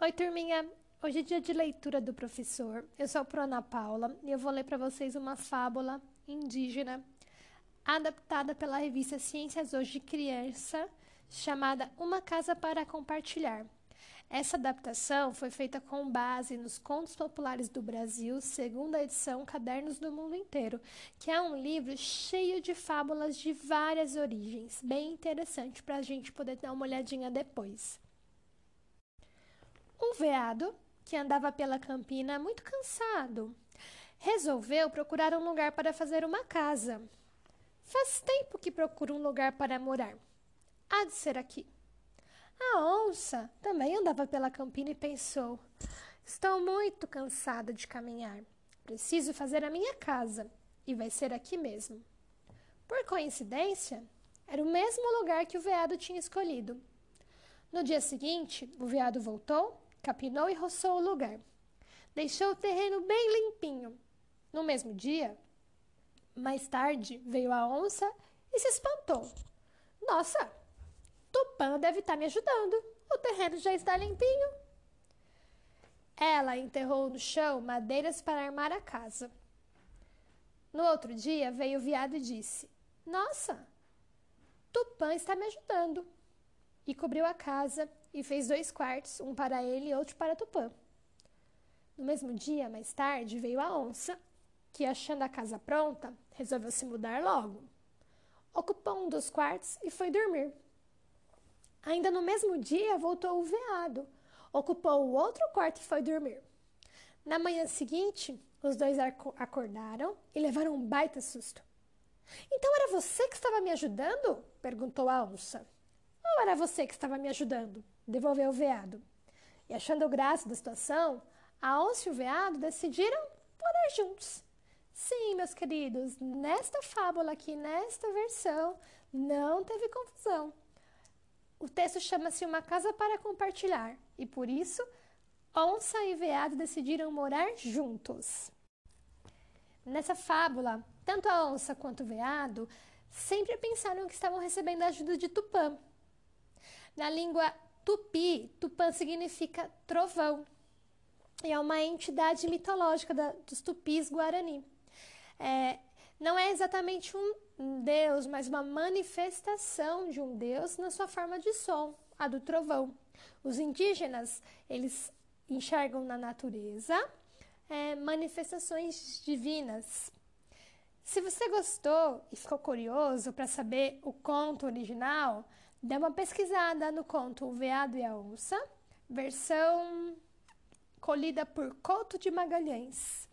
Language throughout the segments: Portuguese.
Oi, turminha! Hoje é dia de leitura do professor. Eu sou a Ana Paula e eu vou ler para vocês uma fábula indígena adaptada pela revista Ciências Hoje de Criança, chamada Uma Casa para Compartilhar. Essa adaptação foi feita com base nos Contos Populares do Brasil, segunda edição Cadernos do Mundo Inteiro, que é um livro cheio de fábulas de várias origens, bem interessante para a gente poder dar uma olhadinha depois. Um veado, que andava pela campina muito cansado, resolveu procurar um lugar para fazer uma casa. Faz tempo que procura um lugar para morar. Há de ser aqui. A onça também andava pela campina e pensou: Estou muito cansada de caminhar. Preciso fazer a minha casa e vai ser aqui mesmo. Por coincidência, era o mesmo lugar que o veado tinha escolhido. No dia seguinte, o veado voltou capinou e roçou o lugar. Deixou o terreno bem limpinho. No mesmo dia, mais tarde, veio a onça e se espantou. Nossa, Tupã deve estar me ajudando. O terreno já está limpinho. Ela enterrou no chão madeiras para armar a casa. No outro dia veio o viado e disse: Nossa, Tupã está me ajudando e cobriu a casa e fez dois quartos, um para ele e outro para Tupã. No mesmo dia, mais tarde, veio a onça, que, achando a casa pronta, resolveu se mudar logo. Ocupou um dos quartos e foi dormir. Ainda no mesmo dia, voltou o veado, ocupou o outro quarto e foi dormir. Na manhã seguinte, os dois acordaram e levaram um baita susto. Então era você que estava me ajudando? perguntou a onça. Era você que estava me ajudando? Devolveu o veado. E achando graça da situação, a onça e o veado decidiram morar juntos. Sim, meus queridos, nesta fábula aqui, nesta versão, não teve confusão. O texto chama-se Uma Casa para Compartilhar e por isso onça e veado decidiram morar juntos. Nessa fábula, tanto a onça quanto o veado sempre pensaram que estavam recebendo a ajuda de Tupã, na língua tupi, Tupã significa trovão. E é uma entidade mitológica da, dos tupis guarani. É, não é exatamente um deus, mas uma manifestação de um deus na sua forma de som, a do trovão. Os indígenas, eles enxergam na natureza é, manifestações divinas. Se você gostou e ficou curioso para saber o conto original, Dê uma pesquisada no conto O Veado e a Onça, versão colhida por Couto de Magalhães.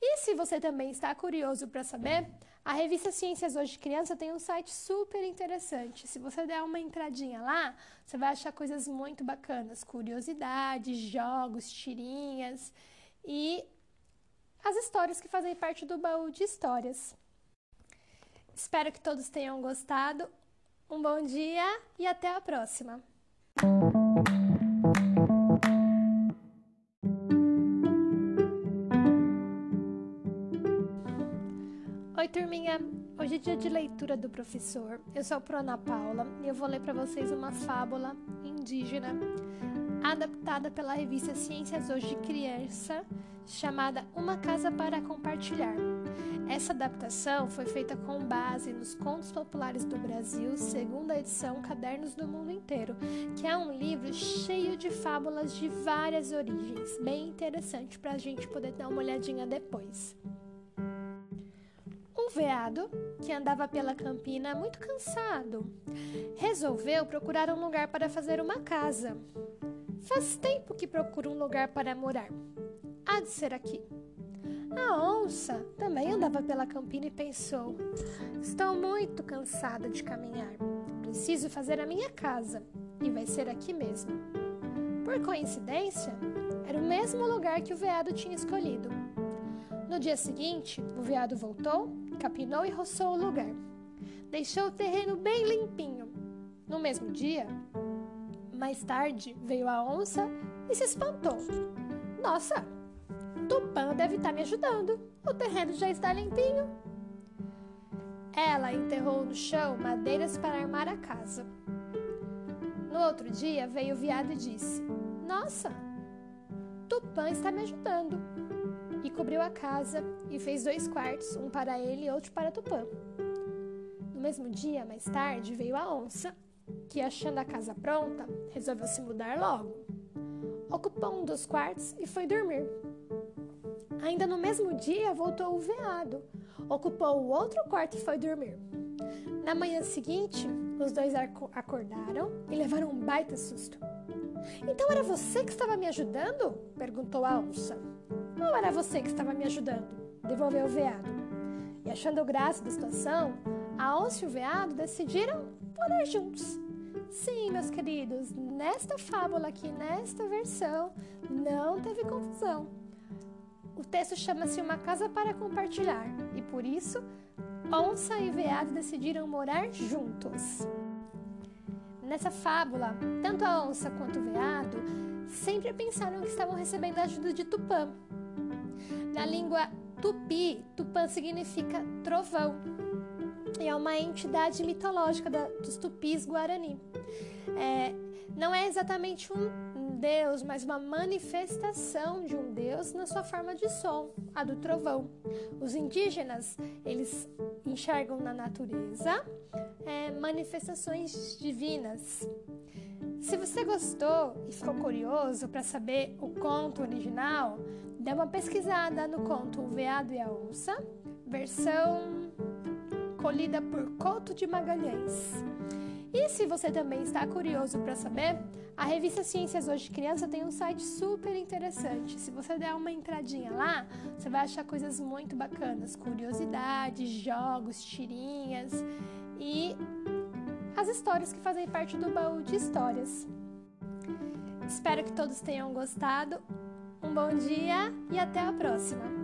E se você também está curioso para saber, a revista Ciências Hoje Criança tem um site super interessante. Se você der uma entradinha lá, você vai achar coisas muito bacanas, curiosidades, jogos, tirinhas e as histórias que fazem parte do baú de histórias. Espero que todos tenham gostado. Um bom dia e até a próxima! Oi, turminha! Hoje é dia de leitura do professor. Eu sou a Ana Paula e eu vou ler para vocês uma fábula indígena adaptada pela revista Ciências Hoje de Criança, chamada Uma Casa para Compartilhar. Essa adaptação foi feita com base nos Contos Populares do Brasil, segunda edição Cadernos do Mundo Inteiro, que é um livro cheio de fábulas de várias origens, bem interessante para a gente poder dar uma olhadinha depois. Um veado, que andava pela campina muito cansado, resolveu procurar um lugar para fazer uma casa. Faz tempo que procura um lugar para morar. Há de ser aqui. A onça também andava pela campina e pensou: Estou muito cansada de caminhar. Preciso fazer a minha casa e vai ser aqui mesmo. Por coincidência, era o mesmo lugar que o veado tinha escolhido. No dia seguinte, o veado voltou, capinou e roçou o lugar. Deixou o terreno bem limpinho. No mesmo dia, mais tarde, veio a onça e se espantou. Nossa, Tupã deve estar me ajudando. O terreno já está limpinho. Ela enterrou no chão madeiras para armar a casa. No outro dia veio o viado e disse: Nossa, Tupã está me ajudando. E cobriu a casa e fez dois quartos, um para ele e outro para Tupã. No mesmo dia, mais tarde, veio a onça, que achando a casa pronta, resolveu se mudar logo. Ocupou um dos quartos e foi dormir. Ainda no mesmo dia, voltou o veado, ocupou o outro quarto e foi dormir. Na manhã seguinte, os dois acordaram e levaram um baita susto. Então era você que estava me ajudando? perguntou a onça. Não era você que estava me ajudando, devolveu o veado. E achando graça da situação, a onça e o veado decidiram morar juntos. Sim, meus queridos, nesta fábula aqui, nesta versão, não teve confusão. O texto chama-se Uma Casa para Compartilhar e por isso onça e veado decidiram morar juntos. Nessa fábula, tanto a onça quanto o veado sempre pensaram que estavam recebendo a ajuda de Tupã. Na língua tupi, Tupã significa trovão é uma entidade mitológica da, dos tupis guarani. É, não é exatamente um deus, mas uma manifestação de um deus na sua forma de som, a do trovão. Os indígenas, eles enxergam na natureza é, manifestações divinas. Se você gostou e ficou curioso para saber o conto original, dê uma pesquisada no conto O Veado e a Onça, versão colhida por Couto de Magalhães. E se você também está curioso para saber, a revista Ciências Hoje Criança tem um site super interessante. Se você der uma entradinha lá, você vai achar coisas muito bacanas, curiosidades, jogos, tirinhas e as histórias que fazem parte do baú de histórias. Espero que todos tenham gostado. Um bom dia e até a próxima!